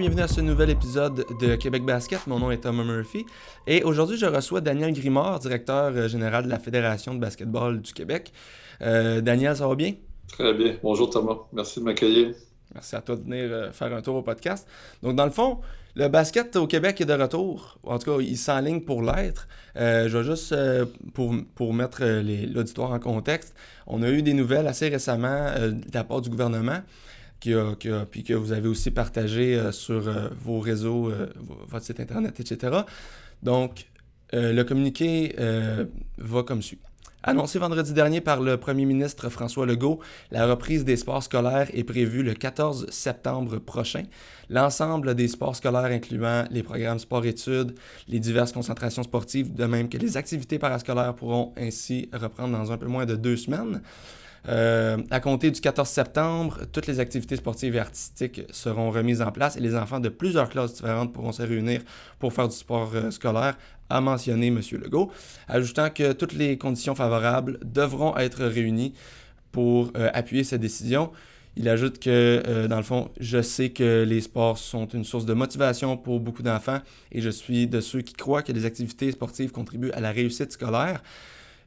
Bienvenue à ce nouvel épisode de Québec Basket. Mon nom est Thomas Murphy et aujourd'hui je reçois Daniel Grimard, directeur euh, général de la Fédération de basketball du Québec. Euh, Daniel, ça va bien? Très bien. Bonjour Thomas. Merci de m'accueillir. Merci à toi de venir euh, faire un tour au podcast. Donc dans le fond, le basket au Québec est de retour. En tout cas, il s'enligne pour l'être. je vais juste, pour, pour mettre l'auditoire en contexte, on a eu des nouvelles assez récemment de la part du gouvernement puis que vous avez aussi partagé euh, sur euh, vos réseaux, euh, votre site internet, etc. Donc, le communiqué va comme suit. Annoncé vendredi dernier par le premier ministre François Legault, la reprise des sports scolaires est prévue le 14 septembre prochain. L'ensemble des sports scolaires, incluant les programmes sport-études, les diverses concentrations sportives, de même que les activités parascolaires, pourront ainsi reprendre dans un peu moins de deux semaines. Euh, à compter du 14 septembre, toutes les activités sportives et artistiques seront remises en place et les enfants de plusieurs classes différentes pourront se réunir pour faire du sport euh, scolaire, a mentionné M. Legault, ajoutant que toutes les conditions favorables devront être réunies pour euh, appuyer cette décision. Il ajoute que, dans le fond, je sais que les sports sont une source de motivation pour beaucoup d'enfants et je suis de ceux qui croient que les activités sportives contribuent à la réussite scolaire.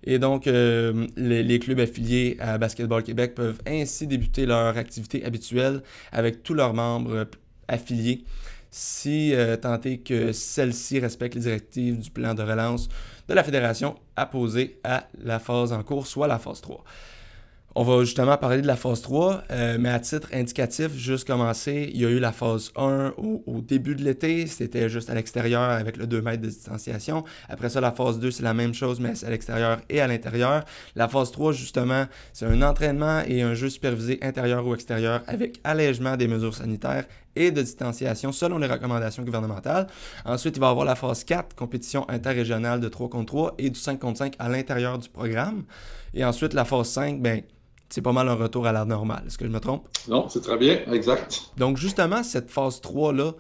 Et donc, euh, les, clubs affiliés à Basketball Québec peuvent ainsi débuter leur activité habituelle avec tous leurs membres affiliés, si euh, tant est que celle-ci respecte les directives du plan de relance de la Fédération apposé à la phase en cours, soit la phase 3. On va justement parler de la phase 3, euh, mais à titre indicatif, juste commencer, il y a eu la phase 1 au, début de l'été, c'était juste à l'extérieur avec le 2 mètres de distanciation. Après ça, la phase 2, c'est la même chose, mais c'est à l'extérieur et à l'intérieur. La phase 3, justement, c'est un entraînement et un jeu supervisé intérieur ou extérieur avec allègement des mesures sanitaires et de distanciation selon les recommandations gouvernementales. Ensuite, il va y avoir la phase 4, compétition interrégionale de 3 contre 3 et du 5 contre 5 à l'intérieur du programme. Et ensuite, la phase 5, ben, c'est pas mal un retour à la normale. Est-ce que je me trompe? Non, c'est très bien, exact. Donc, justement, cette phase 3-là,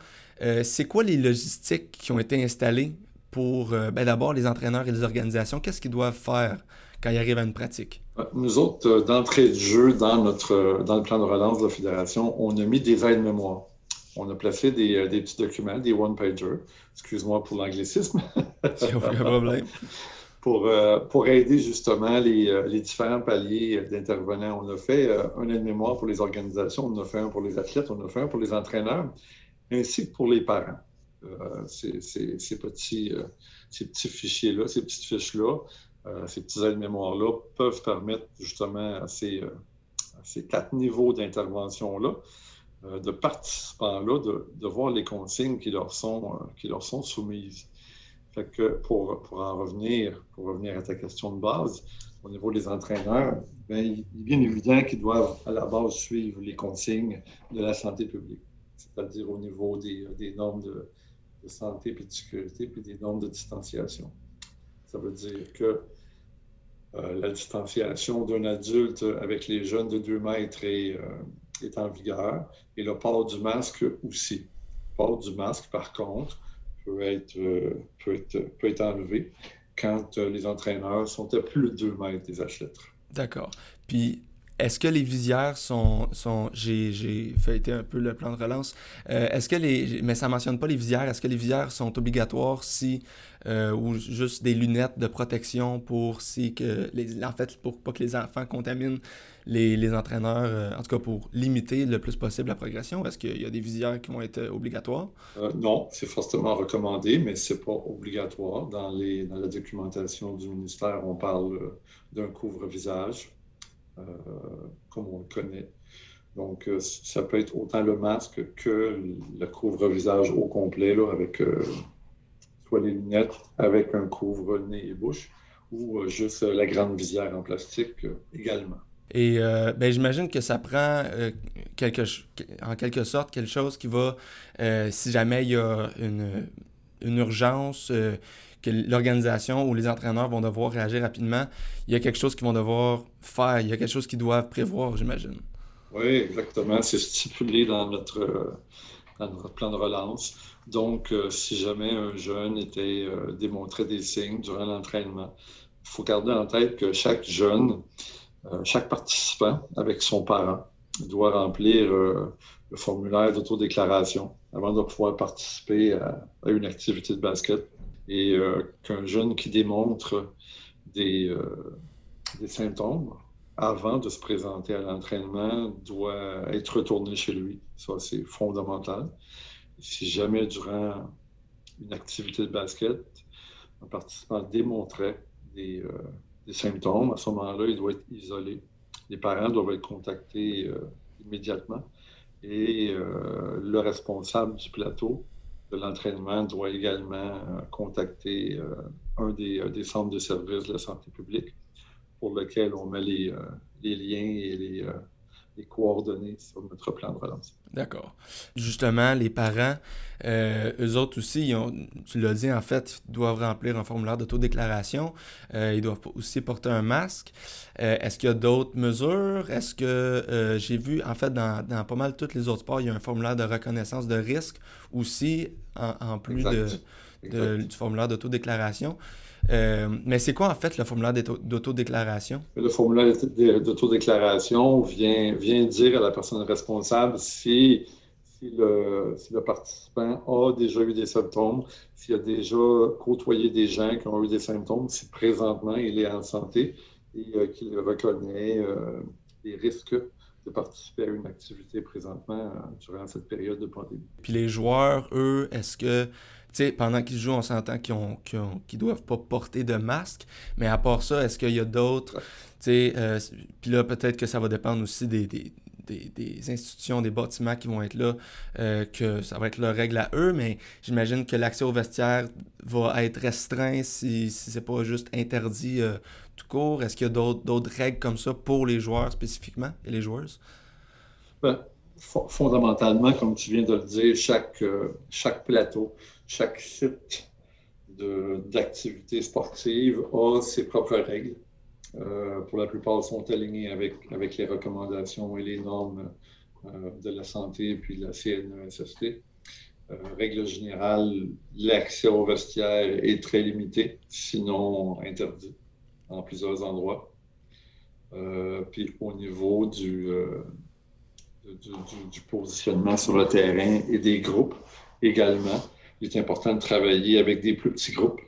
euh, c'est quoi les logistiques qui ont été installées pour, euh, ben, d'abord, les entraîneurs et les organisations? Qu'est-ce qu'ils doivent faire quand ils arrivent à une pratique? Nous autres, euh, d'entrée de jeu, dans, notre, dans le plan de relance de la Fédération, on a mis des aides-mémoires. On a placé des, des petits documents, des one-pagers. Excuse-moi pour l'anglicisme. Aucun problème. pour, euh, pour aider justement les, euh, les différents paliers d'intervenants. On a fait euh, un aide-mémoire pour les organisations, on a fait un pour les athlètes, on a fait un pour les entraîneurs, ainsi que pour les parents. Ces, petits, fichiers-là, ces petites fiches-là, ces petits aides-mémoires-là peuvent permettre justement à ces, quatre niveaux d'intervention-là de participants-là de, voir les consignes qui leur sont soumises. Pour, en revenir, à ta question de base, au niveau des entraîneurs, bien, il est bien évident qu'ils doivent à la base suivre les consignes de la santé publique, c'est-à-dire au niveau des, normes de, santé et de sécurité, puis des normes de distanciation. Ça veut dire que euh, la distanciation d'un adulte avec les jeunes de 2 mètres est, euh, est en vigueur et le port du masque aussi. Le port du masque, par contre, peut être, euh, peut être, peut être enlevé quand euh, les entraîneurs sont à plus de 2 mètres des athlètes. D'accord. Puis, est-ce que les visières sont. sont j'ai feuilleté un peu le plan de relance. Euh, est-ce que les. Mais ça ne mentionne pas les visières. Est-ce que les visières sont obligatoires si. ou juste des lunettes de protection pour si que. Les, en fait, pour pas que les enfants contaminent les, entraîneurs, euh, en tout cas pour limiter le plus possible la progression? Est-ce qu'il y a des visières qui vont être euh, obligatoires? Euh, non, c'est fortement recommandé, mais ce n'est pas obligatoire. Dans, les, la documentation du ministère, on parle d'un couvre-visage, comme on le connaît. Donc, ça peut être autant le masque que le couvre-visage au complet, avec soit les lunettes avec un couvre-nez et bouche, ou juste la grande visière en plastique également. Et euh, ben, j'imagine que ça prend euh, quelque, en quelque sorte quelque chose qui va, euh, si jamais il y a une, une urgence, que l'organisation ou les entraîneurs vont devoir réagir rapidement, il y a quelque chose qu'ils vont devoir faire, il y a quelque chose qu'ils doivent prévoir, j'imagine. Oui, exactement. C'est stipulé dans notre, dans notre plan de relance. Donc, si jamais un jeune était démontré des signes durant l'entraînement, il faut garder en tête que chaque jeune chaque participant, avec son parent, doit remplir euh, le formulaire d'autodéclaration avant de pouvoir participer à, une activité de basket. Et euh, qu'un jeune qui démontre des, euh, des symptômes avant de se présenter à l'entraînement doit être retourné chez lui. Ça, c'est fondamental. Si jamais durant une activité de basket, un participant démontrait des, euh, des symptômes, à ce moment-là, il doit être isolé. Les parents doivent être contactés immédiatement et euh, le responsable du plateau de l'entraînement doit également euh, contacter euh, un des, des, centres de services de la santé publique pour lequel on met les, les liens et les, les coordonnées sur notre plan de relance. D'accord. Justement, les parents, euh, eux autres aussi, ils ont, tu l'as dit, en fait, ils doivent remplir un formulaire d'autodéclaration. Euh, ils doivent aussi porter un masque. Euh, est-ce qu'il y a d'autres mesures? Est-ce que j'ai vu, en fait, dans, dans, pas mal tous les autres sports, il y a un formulaire de reconnaissance de risque aussi, en, en plus de, de, du formulaire d'autodéclaration. Euh, mais c'est quoi en fait le formulaire d'autodéclaration? Le formulaire d'autodéclaration vient, vient dire à la personne responsable si, si, le, si, le, participant a déjà eu des symptômes, s'il a déjà côtoyé des gens qui ont eu des symptômes, si présentement il est en santé et euh, qu'il reconnaît euh, les risques de participer à une activité présentement durant cette période de pandémie. Puis les joueurs, eux, est-ce que pendant qu'ils jouent, on s'entend qu'ils ne doivent pas porter de masque. Mais à part ça, est-ce qu'il y a d'autres. Euh, Puis là, peut-être que ça va dépendre aussi des, des, des, institutions, des bâtiments qui vont être là, euh, que ça va être leur règle à eux. Mais j'imagine que l'accès au vestiaire va être restreint si, si c'est pas juste interdit euh, tout court. Est-ce qu'il y a d'autres règles comme ça pour les joueurs spécifiquement et les joueuses? Ben, fondamentalement, comme tu viens de le dire, chaque, chaque plateau chaque site d'activité sportive a ses propres règles. Euh, pour la plupart, sont alignés avec, avec les recommandations et les normes euh, de la santé et puis de la CNESST. Euh, règle générale, l'accès au vestiaire est très limité, sinon interdit en plusieurs endroits. Puis au niveau du, du, positionnement sur le terrain et des groupes également, il est important de travailler avec des plus petits groupes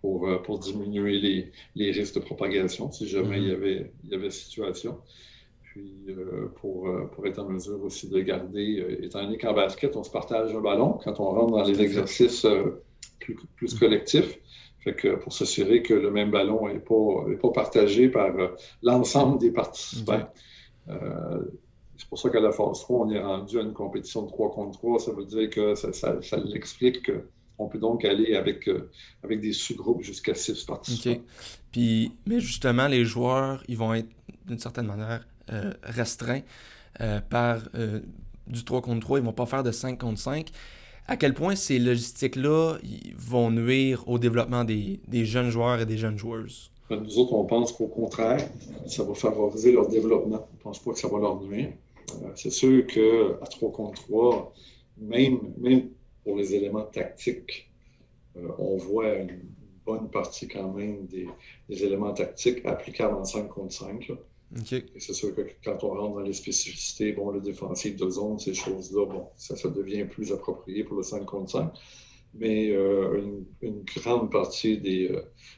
pour, euh, pour diminuer les, les, risques de propagation si jamais il, y mm-hmm. avait, il y avait situation. Puis euh, pour, euh, pour, être en mesure aussi de garder, étant donné qu'en basket, on se partage un ballon quand on rentre dans les exercices plus, plus, mm-hmm. collectifs. Fait que pour s'assurer que le même ballon n'est pas, pas partagé par l'ensemble des participants. C'est pour ça qu'à la phase 3, on est rendu à une compétition de 3 contre 3. Ça veut dire que ça, ça, ça l'explique qu'on peut donc aller avec, euh, avec des sous-groupes jusqu'à 6 participants. Puis, mais justement, les joueurs, ils vont être d'une certaine manière euh, restreints euh, par du 3 contre 3. Ils ne vont pas faire de 5 contre 5. À quel point ces logistiques-là vont nuire au développement des, des jeunes joueurs et des jeunes joueuses? Ben, nous autres, on pense qu'au contraire, ça va favoriser leur développement. On ne pense pas que ça va leur nuire. Euh, c'est sûr qu'à 3 contre 3, même, même pour les éléments tactiques, euh, on voit une bonne partie quand même des, éléments tactiques applicables en 5 contre 5. C'est sûr que quand on rentre dans les spécificités, bon, le défensif de zone, ces choses-là, bon, ça, ça devient plus approprié pour le 5 contre 5 mais euh, une, grande partie des,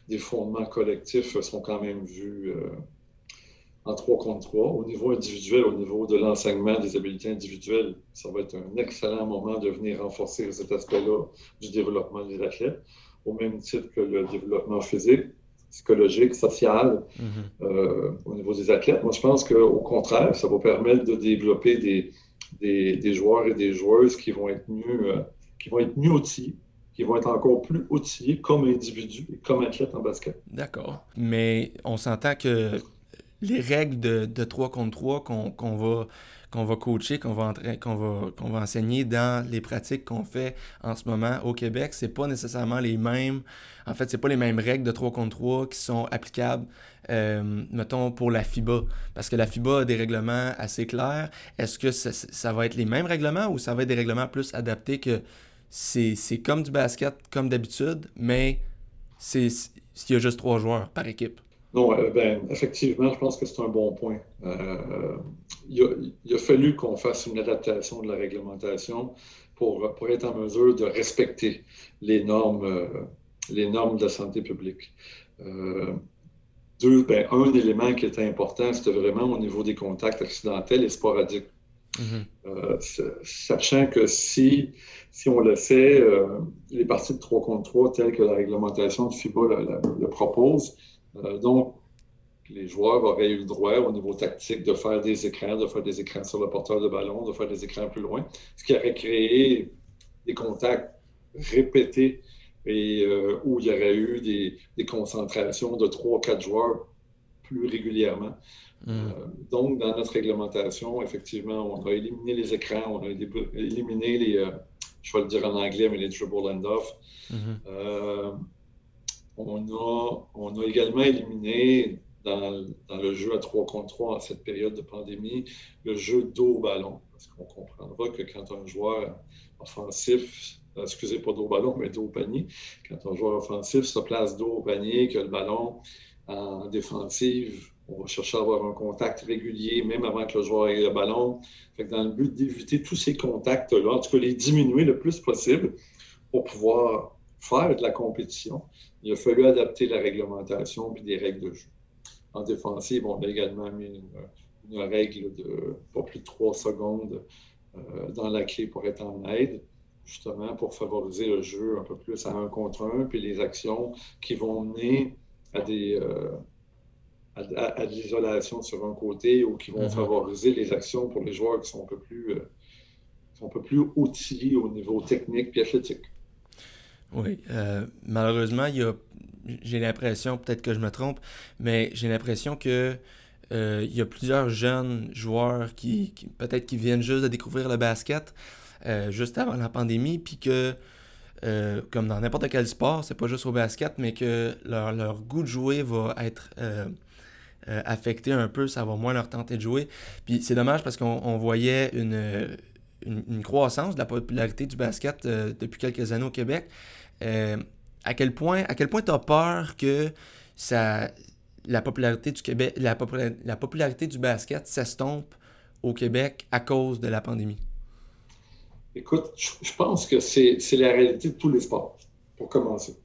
des, fondements collectifs sont quand même vus en 3 contre 3. Au niveau individuel, au niveau de l'enseignement des habiletés individuelles, ça va être un excellent moment de venir renforcer cet aspect-là du développement des athlètes, au même titre que le développement physique, psychologique, social mm-hmm. euh, au niveau des athlètes. Moi, je pense qu'au contraire, ça va permettre de développer des, des, des, joueurs et des joueuses qui vont être mieux, euh, qui vont être mieux outillés qui vont être encore plus outillés comme individus et comme athlètes en basket. D'accord. Mais on s'entend que les règles de, de 3 contre 3 qu'on va, qu'on va coacher, qu'on va, enseigner dans les pratiques qu'on fait en ce moment au Québec, c'est pas nécessairement les mêmes. En fait, c'est pas les mêmes règles de 3 contre 3 qui sont applicables, euh, mettons, pour la FIBA. Parce que la FIBA a des règlements assez clairs. Est-ce que ça, va être les mêmes règlements ou ça va être des règlements plus adaptés que c'est, comme du basket, comme d'habitude, mais c'est, s'il y a juste trois joueurs par équipe? Non, ben, effectivement, je pense que c'est un bon point. il, a, fallu qu'on fasse une adaptation de la réglementation pour, pour être en mesure de respecter les normes, les normes de la santé publique. Deux, ben, un élément qui était important, c'était vraiment au niveau des contacts accidentels et sporadiques. Mm-hmm. Euh, sachant que si, si on le fait, euh, les parties de 3 contre 3 telles que la réglementation de FIBA le, propose, euh, donc les joueurs auraient eu le droit au niveau tactique de faire des écrans, de faire des écrans sur le porteur de ballon, de faire des écrans plus loin, ce qui aurait créé des contacts répétés et euh, où il y aurait eu des, concentrations de trois, quatre joueurs plus régulièrement. Hmm. Euh, donc, dans notre réglementation, effectivement, on a éliminé les écrans, on a éliminé les, euh, je vais le dire en anglais, mais les dribble end-off. Hmm. On, a, également éliminé dans, le jeu à 3 contre 3 en cette période de pandémie, le jeu dos au ballon. Parce qu'on comprendra que quand un joueur offensif euh, excusez pas dos au ballon, mais dos au panier. Quand un joueur offensif se place dos au panier, que le ballon en défensive, on va chercher à avoir un contact régulier, même avant que le joueur ait le ballon. dans le but d'éviter tous ces contacts-là, en tout cas les diminuer le plus possible pour pouvoir faire de la compétition, il a fallu adapter la réglementation et des règles de jeu. En défensive, on a également mis une, règle de pas plus de trois secondes euh, dans la clé pour être en aide justement pour favoriser le jeu un peu plus à un contre un, puis les actions qui vont mener à des euh, à, de l'isolation sur un côté ou qui vont mm-hmm. favoriser les actions pour les joueurs qui sont un peu plus euh, un peu plus outillés au niveau technique et athlétique. Oui, euh, malheureusement, il y a j'ai l'impression, peut-être que je me trompe, mais j'ai l'impression que il y a plusieurs jeunes joueurs qui, peut-être qui viennent juste de découvrir le basket, euh, juste avant la pandémie, puis que, euh, comme dans n'importe quel sport, c'est pas juste au basket, mais que leur, goût de jouer va être euh, affecté un peu, ça va moins leur tenter de jouer. Puis c'est dommage parce qu'on voyait une, une, croissance de la popularité du basket depuis quelques années au Québec. à quel point à quel point tu as peur que ça, la popularité du Québec, la, la popularité du basket s'estompe au Québec à cause de la pandémie? Écoute, je pense que c'est la réalité de tous les sports, pour commencer.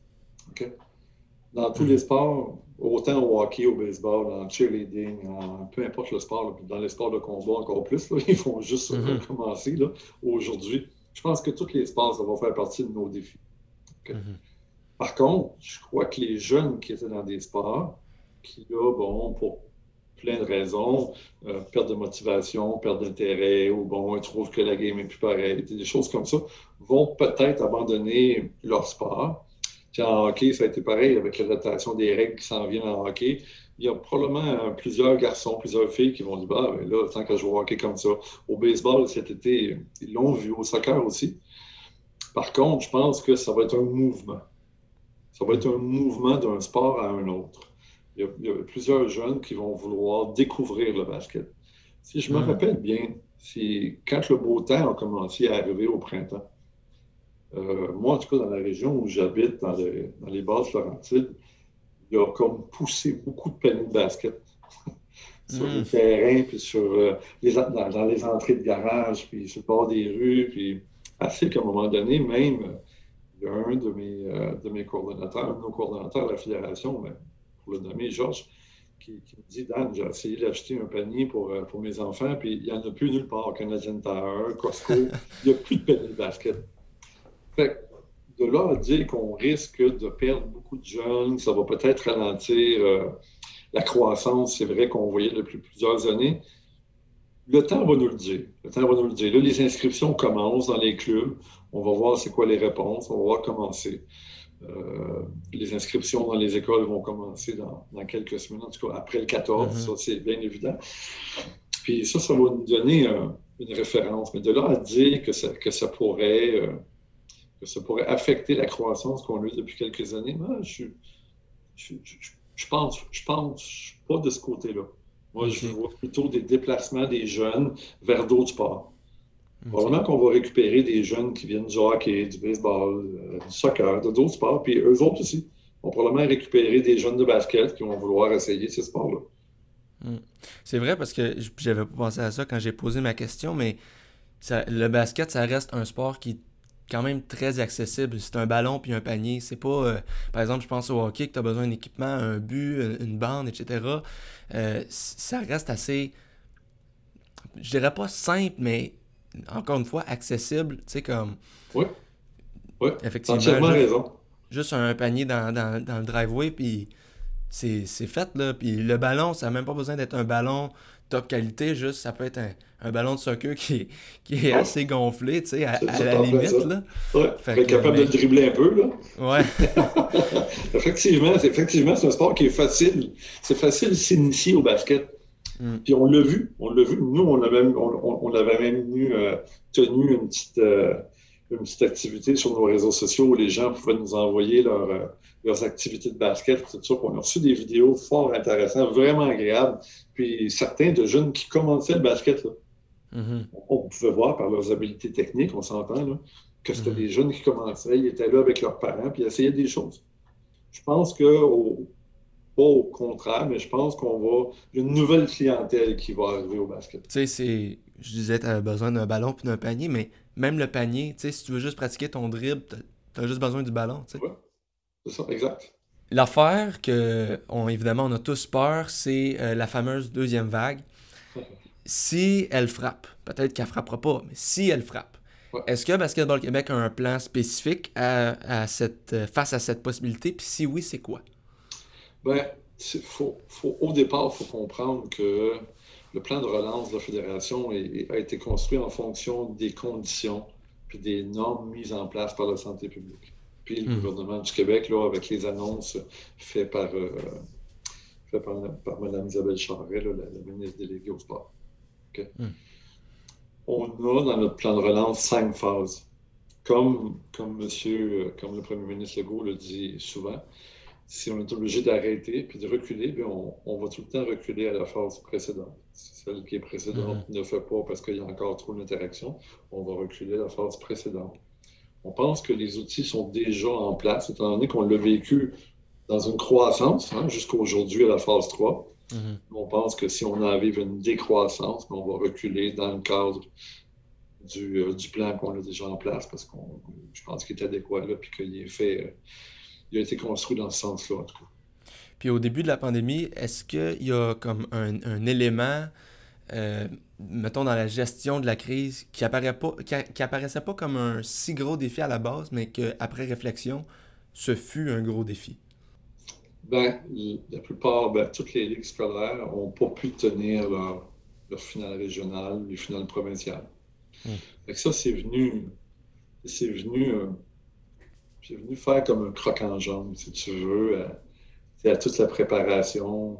Dans tous les sports, autant au hockey, au baseball, en cheerleading, peu importe le sport, dans les sports de combat encore plus, ils font juste mm-hmm. commencer aujourd'hui. Je pense que tous les sports, ça va faire partie de nos défis. Mm-hmm. Par contre, je crois que les jeunes qui étaient dans des sports, qui là, bon, pour plein de raisons, euh, perte de motivation, perte d'intérêt, ou bon, ils trouvent que la game est plus pareille, des choses comme ça, vont peut-être abandonner leur sport. En hockey, ça a été pareil avec l'adaptation des règles qui s'en viennent en hockey. Il y a probablement euh, plusieurs garçons, plusieurs filles qui vont dire Bah, ben là, tant que je joue au hockey comme ça. Au baseball, cet été, ils l'ont vu, au soccer aussi. Par contre, je pense que ça va être un mouvement. Ça va être un mouvement d'un sport à un autre il y, a, plusieurs jeunes qui vont vouloir découvrir le basket. Si je me rappelle bien, c'est quand le beau temps a commencé à arriver au printemps, euh, moi, en tout cas, dans la région où j'habite, dans, les bases Florentides, il y a comme poussé beaucoup de paniers de basket sur les hmm. terrains, puis sur, euh, les, dans, les entrées de garage, puis sur le bord des rues, puis assez qu'à un moment donné, même, il y a un de mes, euh, de mes coordonnateurs, un de nos coordonnateurs de la fédération, pour le nommer, Georges, qui, me dit Dan, j'ai essayé d'acheter un panier pour, euh, pour mes enfants, puis il n'y en a plus nulle part. Canadian Tire, Costco, il n'y a plus de panier de basket. Fait de là à dire qu'on risque de perdre beaucoup de jeunes, ça va peut-être ralentir euh, la croissance, c'est vrai qu'on voyait depuis plusieurs années. Le temps va nous le dire. Le temps va nous le dire. Là, les inscriptions commencent dans les clubs. On va voir c'est quoi les réponses. On va voir comment c'est. Euh, les inscriptions dans les écoles vont commencer dans, quelques semaines, en tout cas après le 14, mm-hmm. ça c'est bien évident. Puis ça, ça va nous donner euh, une référence. Mais de là à dire que ça, que ça pourrait, euh, que ça pourrait affecter la croissance qu'on a eue depuis quelques années, moi, je, je, je, pense, je pense pas de ce côté-là. Moi, je vois plutôt des déplacements des jeunes vers d'autres sports. Probablement qu'on va récupérer des jeunes qui viennent du hockey, du baseball, euh, du soccer, de d'autres sports, puis eux autres aussi on va probablement récupérer des jeunes de basket qui vont vouloir essayer ce sport-là. Hmm. C'est vrai parce que j'avais pas pensé à ça quand j'ai posé ma question, mais le basket, ça reste un sport qui quand même très accessible. C'est un ballon puis un panier. C'est pas, euh, par exemple, je pense au hockey que tu as besoin d'un équipement, un but, une bande, etc. Euh, ça reste assez, je dirais pas simple, mais encore une fois, accessible. Tu sais, comme. Oui. Oui. Effectivement. Entièrement raison. Juste un panier dans, dans, dans le driveway, puis c'est fait, là. Puis le ballon, ça n'a même pas besoin d'être un ballon top qualité, juste ça peut être un, ballon de soccer qui, qui est assez gonflé, tu sais, à, la limite. Là. Ouais, fait capable de le dribbler un peu. Là. Ouais. effectivement, effectivement, c'est un sport qui est facile. C'est facile de s'initier au basket. Mm. Puis on l'a vu, on l'a vu. Nous, on avait, on, on avait même euh, tenu une petite, euh, une petite activité sur nos réseaux sociaux où les gens pouvaient nous envoyer leur, euh, leurs activités de basket, tout ça. On a reçu des vidéos fort intéressantes, vraiment agréables. Puis certains de jeunes qui commençaient le basket, là, mm-hmm. on pouvait voir par leurs habiletés techniques, on s'entend, là, que c'était mm-hmm. des jeunes qui commençaient, ils étaient là avec leurs parents, puis ils essayaient des choses. Je pense que, au, pas au contraire, mais je pense qu'on va. une nouvelle clientèle qui va arriver au basket. Tu sais, c'est. Je disais, tu as besoin d'un ballon puis d'un panier, mais même le panier, tu sais, si tu veux juste pratiquer ton dribble, tu as juste besoin du ballon, tu sais. C'est ça, exact. L'affaire que, on, évidemment, on a tous peur, c'est euh, la fameuse deuxième vague. Si elle frappe, peut-être qu'elle frappera pas, mais si elle frappe, est-ce que Basketball Québec a un plan spécifique à, cette, euh, face à cette possibilité? Puis si oui, c'est quoi? Ben, faut, au départ, il faut comprendre que le plan de relance de la Fédération a été construit en fonction des conditions puis des normes mises en place par la santé publique le hmm. gouvernement du Québec, là, avec les annonces faites par, euh, par, Mme Isabelle Charret, la, ministre déléguée au sport. Hmm. On a dans notre plan de relance cinq phases. Comme, comme, monsieur, euh, comme le premier ministre Legault le dit souvent, si on est obligé d'arrêter puis de reculer, on, on, va tout le temps reculer à la phase précédente. celle qui est précédente hmm. ne fait pas parce qu'il y a encore trop d'interaction, on va reculer à la phase précédente on pense que les outils sont déjà en place, étant donné qu'on l'a vécu dans une croissance hein, jusqu'à aujourd'hui à la phase 3. Mm-hmm. On pense que si on arrive à une décroissance, on va reculer dans le cadre du, euh, plan qu'on a déjà en place parce que je pense qu'il est adéquat là, puis qu'il est fait, euh, il a été construit dans ce sens-là en tout cas. Puis au début de la pandémie, est-ce qu'il y a comme un élément euh, mettons, dans la gestion de la crise, qui, apparaît pas, qui, apparaissait pas comme un si gros défi à la base, mais qu'après réflexion, ce fut un gros défi? Ben, la plupart, ben, toutes les ligues scolaires n'ont pas pu tenir leur, leur, finale régionale, les finales provinciales. Hmm. ça, c'est venu, c'est venu, euh, venu faire comme un croc en jambe, si tu veux, à, à toute la préparation,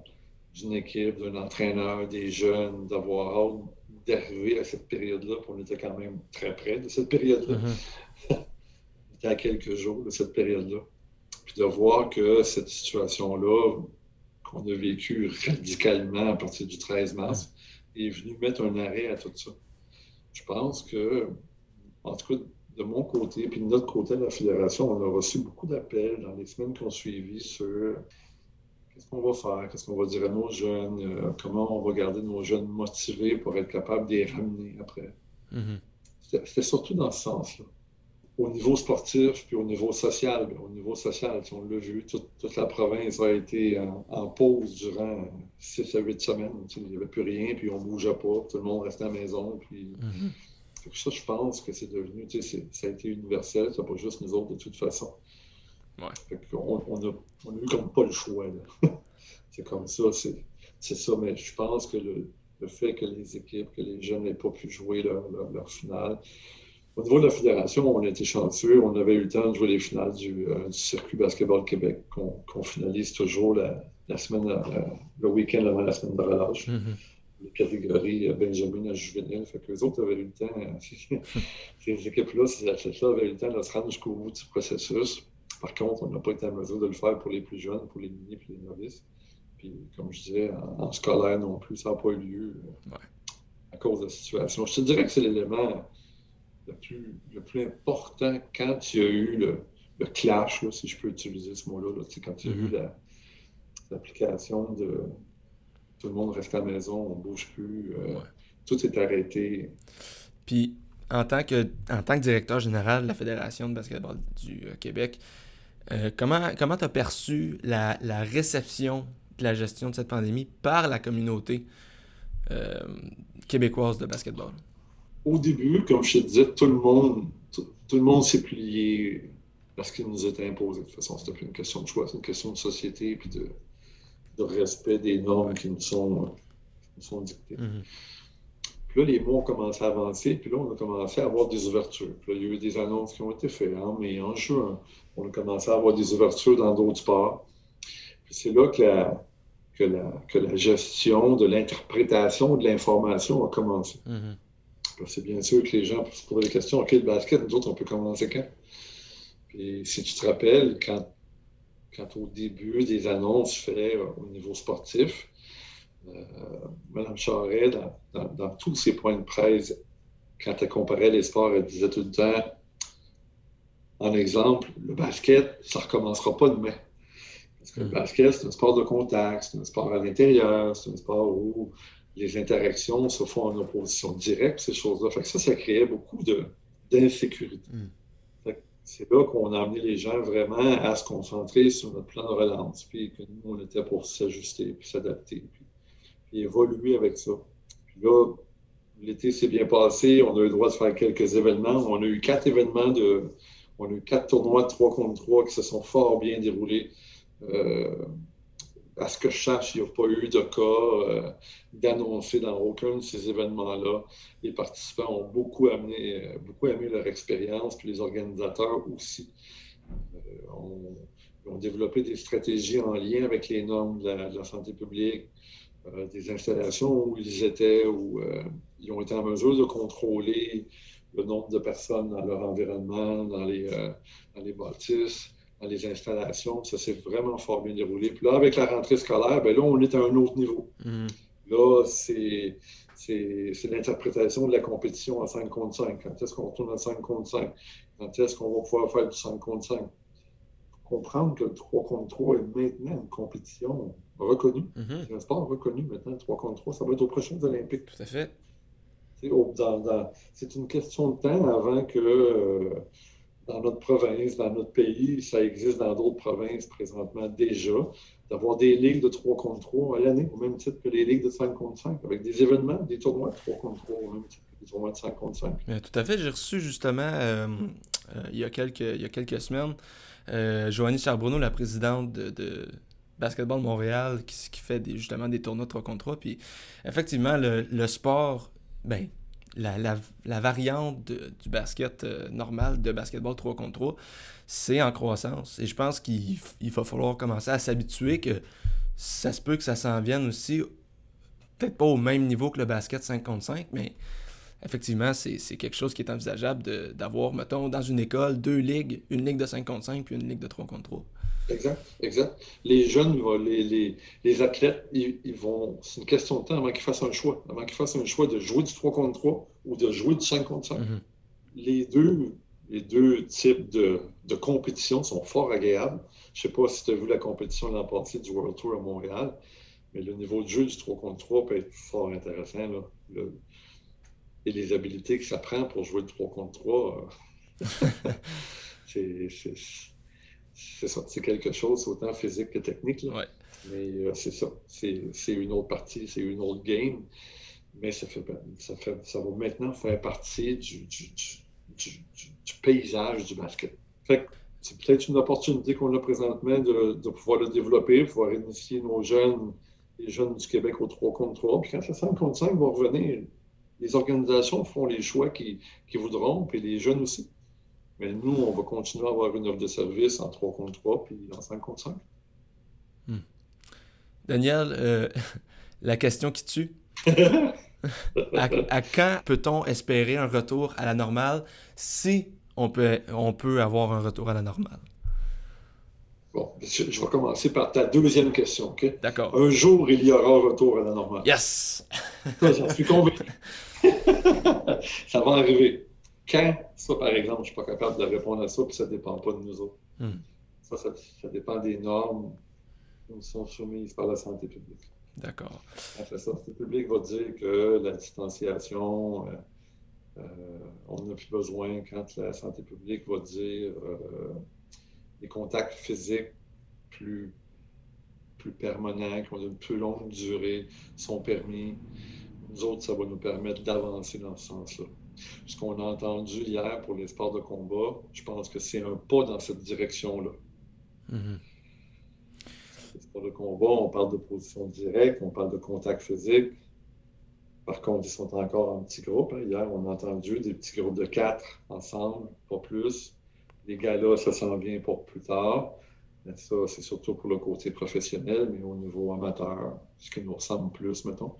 d'une équipe, d'un entraîneur, des jeunes, d'avoir hâte d'arriver à cette période-là. On était quand même très près de cette période-là. Mm-hmm. on était à quelques jours de cette période-là. Puis de voir que cette situation-là, qu'on a vécue radicalement à partir du 13 mars, est venue mettre un arrêt à tout ça. Je pense que, en tout cas, de mon côté, puis de notre côté de la Fédération, on a reçu beaucoup d'appels dans les semaines qui ont suivi sur qu'est-ce qu'on va faire, qu'est-ce qu'on va dire à nos jeunes, euh, comment on va garder nos jeunes motivés pour être capable de les ramener après. Mm-hmm. C'était surtout dans ce sens-là. Au niveau sportif, puis au niveau social. Au niveau social, on l'a vu, toute, la province a été en, pause durant 6 à 8 semaines. Il n'y avait plus rien, puis on ne bougeait pas, tout le monde restait à la maison. Puis... Mm-hmm. Ça, je pense que c'est devenu, ça a été universel, c'est pas juste nous autres de toute façon. On, a, eu comme pas le choix. c'est comme ça, c'est ça. Mais je pense que le, fait que les équipes, que les jeunes n'aient pas pu jouer leur, finale. Au niveau de la fédération, on a été chanceux. On avait eu le temps de jouer les finales du, euh, circuit basketball Québec, qu'on finalise toujours la, semaine, euh, le week-end avant la semaine de relâche. Mm-hmm. Les catégories euh, Benjamin à juvénile. Fait que les autres avaient eu le temps, ces équipes-là, ces athlètes-là avaient eu le temps de se rendre jusqu'au bout du processus. Par contre, on n'a pas été en mesure de le faire pour les plus jeunes, pour les mini et les novices. Puis, comme je disais, en, scolaire non plus, ça n'a pas eu lieu euh, à cause de la situation. Je te dirais que c'est l'élément le plus, important quand il y a eu le, clash, si je peux utiliser ce mot-là, quand il y a eu mm-hmm. l'application de tout le monde reste à la maison, on ne bouge plus, euh, tout est arrêté. Puis, en tant, que, en tant que directeur général de la Fédération de basketball du euh, Québec, euh, comment tu as perçu la, réception de la gestion de cette pandémie par la communauté québécoise de basketball? Au début, comme je te disais, tout le monde, tout, le monde s'est plié parce qu'il nous était imposé. De toute façon, c'était plus une question de choix, c'est une question de société puis de, de respect des normes qui nous sont, sont dictées. Mhm. Puis là, les mois ont commencé à avancer, puis là, on a commencé à avoir des ouvertures. Puis là, il y a eu des annonces qui ont été faites en mai, en juin. On a commencé à avoir des ouvertures dans d'autres sports. Puis c'est là que la, que la, que la gestion de l'interprétation de l'information a commencé. Mhm. C'est bien sûr que les gens peuvent se poser des questions. OK, le basket, nous autres, on peut commencer quand? Puis si tu te rappelles, quand quand au début des annonces faites euh, au niveau sportif, euh, Mme Charest, dans, tous ses points de presse, quand elle comparait les sports, elle disait tout le temps, en exemple, le basket, ça ne recommencera pas demain. Parce que le mm. basket, c'est un sport de contact, c'est un sport à l'intérieur, c'est un sport où les interactions se font en opposition directe, ces choses-là. Fait que ça, ça créait beaucoup d'insécurité. Mm c'est là qu'on a amené les gens vraiment à se concentrer sur notre plan de relance, puis que nous, on était pour s'ajuster, puis s'adapter, puis, évoluer avec ça. Puis là, l'été s'est bien passé, on a eu le droit de faire quelques événements. On a eu quatre événements de. On a eu quatre tournois de 3 contre 3 qui se sont fort bien déroulés. Euh, à ce que je sache, il n'y a pas eu de cas euh, d'annoncer dans aucun de ces événements-là. Les participants ont beaucoup, amené, euh, beaucoup aimé leur expérience, puis les organisateurs aussi. Euh, ont, développé des stratégies en lien avec les normes de la, santé publique, des installations où ils étaient, où ils ont été en mesure de contrôler le nombre de personnes dans leur environnement, dans les, dans les bâtisses dans les installations. Ça s'est vraiment fort bien déroulé. Puis là, avec la rentrée scolaire, bien là, on est à un autre niveau. Mm. Là, c'est, l'interprétation de la compétition en 5 contre 5. Quand est-ce qu'on retourne à 5 contre 5? Quand est-ce qu'on va pouvoir faire du 5 contre 5? comprendre que le 3 contre 3 est maintenant une compétition reconnue. Mm-hmm. C'est un sport reconnu maintenant, le 3 contre 3. Ça va être aux prochaines Olympiques. Tout à fait. c'est une question de temps avant que euh, dans notre province, dans notre pays, ça existe dans d'autres provinces présentement déjà, d'avoir des ligues de 3 contre 3 à l'année, au même titre que les ligues de 5 contre 5, avec des événements, des tournois de 3 contre 3 au même titre que des tournois de 5 contre 5. tout à fait, j'ai reçu justement, euh, euh, il, y a quelques, semaines, euh, Joannie Charbonneau, la présidente de, Basketball Montréal, qui, qui fait justement des tournois de 3 contre 3. Puis effectivement, le, le sport, ben, la, variante du basket euh, normal, de basketball 3 contre 3, c'est en croissance. Et je pense qu'il va falloir commencer à s'habituer que ça se peut que ça s'en vienne aussi, peut-être pas au même niveau que le basket 5 contre 5, mais effectivement, c'est quelque chose qui est envisageable d'avoir, mettons, dans une école, deux ligues, une ligue de 5 contre 5 puis une ligue de 3 contre 3. Exact, exact. Les jeunes, les, les, athlètes, ils, vont. C'est une question de temps avant qu'ils fassent un choix. Avant qu'ils fassent un choix de jouer du 3 contre 3 ou de jouer du 5 contre 5. Mm-hmm. Les deux, les deux types de, de compétition sont fort agréables. Je ne sais pas si tu as vu la compétition l'an passé du World Tour à Montréal, mais le niveau de jeu du 3 contre 3 peut être fort intéressant. Là. et les habiletés que ça prend pour jouer du 3 contre 3, euh, c'est c'est ça, c'est quelque chose autant physique que technique. Mais euh, c'est ça, c'est une autre partie, c'est une autre game. Mais ça, fait, ça, fait, ça va maintenant faire partie du, paysage du basket. c'est peut-être une opportunité qu'on a présentement de, pouvoir le développer, pouvoir initier nos jeunes, les jeunes du Québec au 3 contre 3. Puis quand ça 5 contre 5 va revenir, les organisations feront les choix qu'ils voudront, puis les jeunes aussi. Mais nous, on va continuer à avoir une offre de service en 3 contre 3 puis en 5 contre 5. Hmm. Daniel, euh, la question qui tue. à, quand peut-on espérer un retour à la normale si on peut, on peut avoir un retour à la normale? Bon, je, vais commencer par ta deuxième question, OK? D'accord. Un jour, il y aura un retour à la normale. Yes! J'en suis convaincu. Ça va arriver. Quand, ça par exemple, je ne suis pas capable de répondre à ça, puis ça ne dépend pas de nous autres. Hmm. Ça, ça, dépend des normes qui sont soumises par la santé publique. D'accord. La santé publique va dire que la distanciation, euh, euh, on n'a plus besoin quand la santé publique va dire euh, les contacts physiques plus, plus permanents, qui ont une plus longue durée, sont permis. Nous autres, ça va nous permettre d'avancer dans ce sens-là. Ce qu'on a entendu hier pour les sports de combat, je pense que c'est un pas dans cette direction-là. Mm-hmm. Les sports de combat, on parle de position directe, on parle de contact physique. Par contre, ils sont encore en petits groupes. Hein. Hier, on a entendu des petits groupes de quatre ensemble, pas plus. Les gars-là, ça s'en vient pour plus tard. Mais ça, c'est surtout pour le côté professionnel, mais au niveau amateur, ce qui nous ressemble plus, mettons.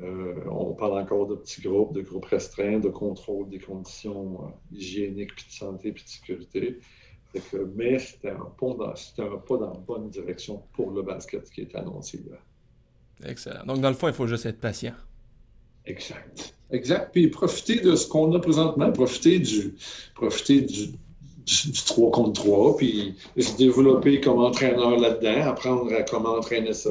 Euh, on parle encore de petits groupes, de groupes restreints, de contrôle des conditions euh, hygiéniques, puis de santé, puis de sécurité. mais c'était un, pas dans, un pas dans la bonne direction pour le basket qui est annoncé là. Excellent. Donc, dans le fond, il faut juste être patient. Exact. Exact. Puis profiter de ce qu'on a présentement, profiter du, profiter du, du, 3 contre 3, puis se développer comme entraîneur là-dedans, apprendre à comment entraîner ça.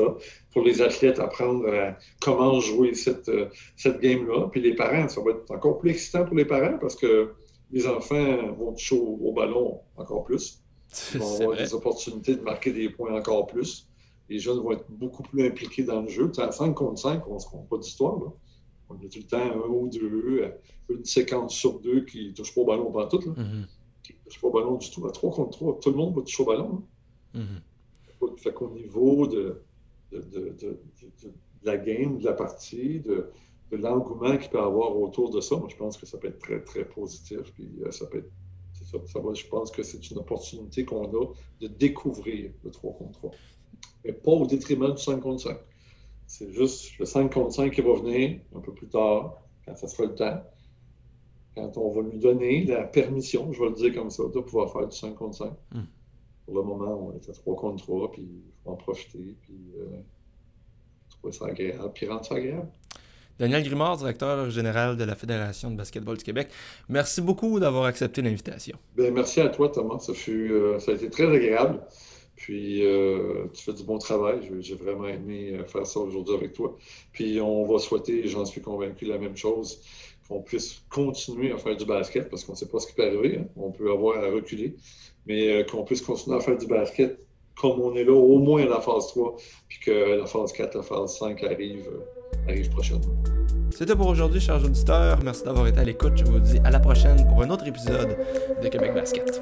Pour les athlètes, apprendre à comment jouer cette, cette game-là. Puis les parents, ça va être encore plus excitant pour les parents parce que les enfants vont chaud au ballon encore plus. Ils vont avoir des opportunités de marquer des points encore plus. Les jeunes vont être beaucoup plus impliqués dans le jeu. à 5 contre 5, on ne se compte pas d'histoire. On a tout le temps un ou deux, une séquence sur deux qui ne touche pas au ballon pendant tout. Là. Mm-hmm touche pas au ballon du tout. À 3 contre 3, tout le monde va toucher au ballon. Hein. Mm-hmm. Fait qu'au niveau de, de, la game, de la partie, de, l'engouement qu'il peut y avoir autour de ça, moi, je pense que ça peut être très, très positif. Puis euh, ça peut être. Ça, je pense que c'est une opportunité qu'on a de découvrir le 3 contre 3. Mais pas au détriment du 5 contre 5. C'est juste le 5 contre 5 qui va venir un peu plus tard, quand ça sera le temps quand on va lui donner la permission, je vais le dire comme ça, de pouvoir faire du 5 contre 5. Hmm. Pour le moment, on est à 3 contre 3, puis il faut en profiter, puis euh, trouver ça agréable, puis rendre ça agréable. Daniel Grimard, directeur général de la Fédération de basketball du Québec, merci beaucoup d'avoir accepté l'invitation. Bien, merci à toi, Thomas. Ça, fut, euh, ça a été très agréable. Puis, euh, tu fais du bon travail. J'ai vraiment aimé euh, faire ça aujourd'hui avec toi. Puis, on va souhaiter, j'en suis convaincu, la même chose qu'on puisse continuer à faire du basket parce qu'on ne sait pas ce qui peut arriver. Hein. On peut avoir à reculer, mais euh, qu'on puisse continuer à faire du basket comme on est là, au moins à la phase 3, puis que la phase 4, la phase 5 arrive, euh, arrive prochainement. C'était pour aujourd'hui, chers auditeurs. Merci d'avoir été à l'écoute. Je vous dis à la prochaine pour un autre épisode de Québec Basket.